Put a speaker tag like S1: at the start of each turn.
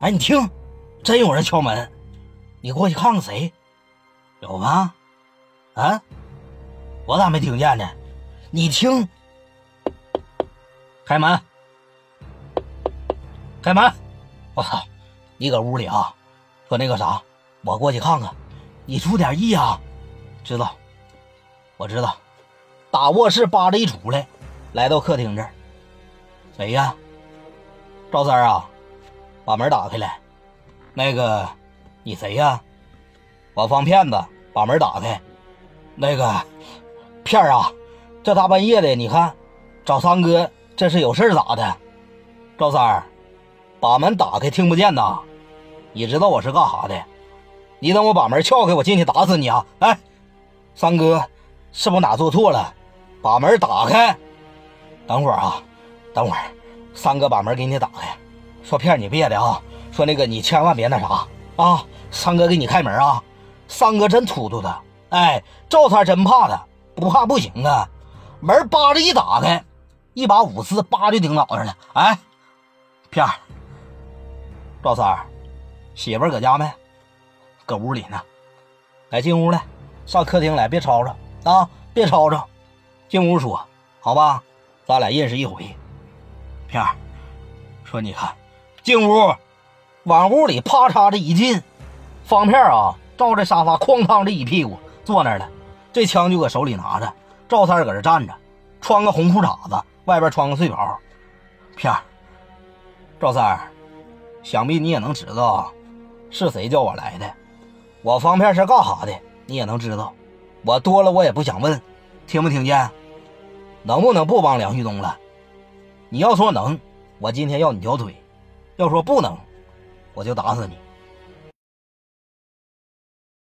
S1: 哎，你听，真有人敲门，你过去看看谁？有吗？啊？我咋没听见呢？你听，开门，开门！我操，你搁屋里啊？说那个啥，我过去看看，你注点意啊。知道，我知道。打卧室扒着一出来，来到客厅这儿。谁呀？赵三啊，把门打开来。那个，你谁呀？我放骗子，把门打开。那个，片儿啊，这大半夜的，你看，找三哥，这是有事咋的？赵三儿，把门打开，听不见呐？你知道我是干啥的？你等我把门撬开，我进去打死你啊！哎，三哥，是不是哪做错了？把门打开。等会儿啊，等会儿，三哥把门给你打开。说片你别的啊，说那个你千万别那啥啊！三哥给你开门啊！三哥真突突的，哎，赵三真怕他，不怕不行啊！门叭着一打开，一把五四叭就顶脑上了。哎，片儿，赵三，媳妇搁家没？搁屋里呢。来，进屋来，上客厅来，别吵吵啊，别吵吵，进屋说，好吧？咱俩认识一回。片儿，说你看，进屋，往屋里啪嚓的一进，方片啊，照着沙发哐当这一屁股坐那儿了，这枪就搁手里拿着。赵三搁这站着，穿个红裤衩子，外边穿个睡袍。片儿，赵三，想必你也能知道是谁叫我来的。我方片是干啥的，你也能知道。我多了我也不想问，听没听见？能不能不帮梁旭东了？你要说能，我今天要你条腿；要说不能，我就打死你。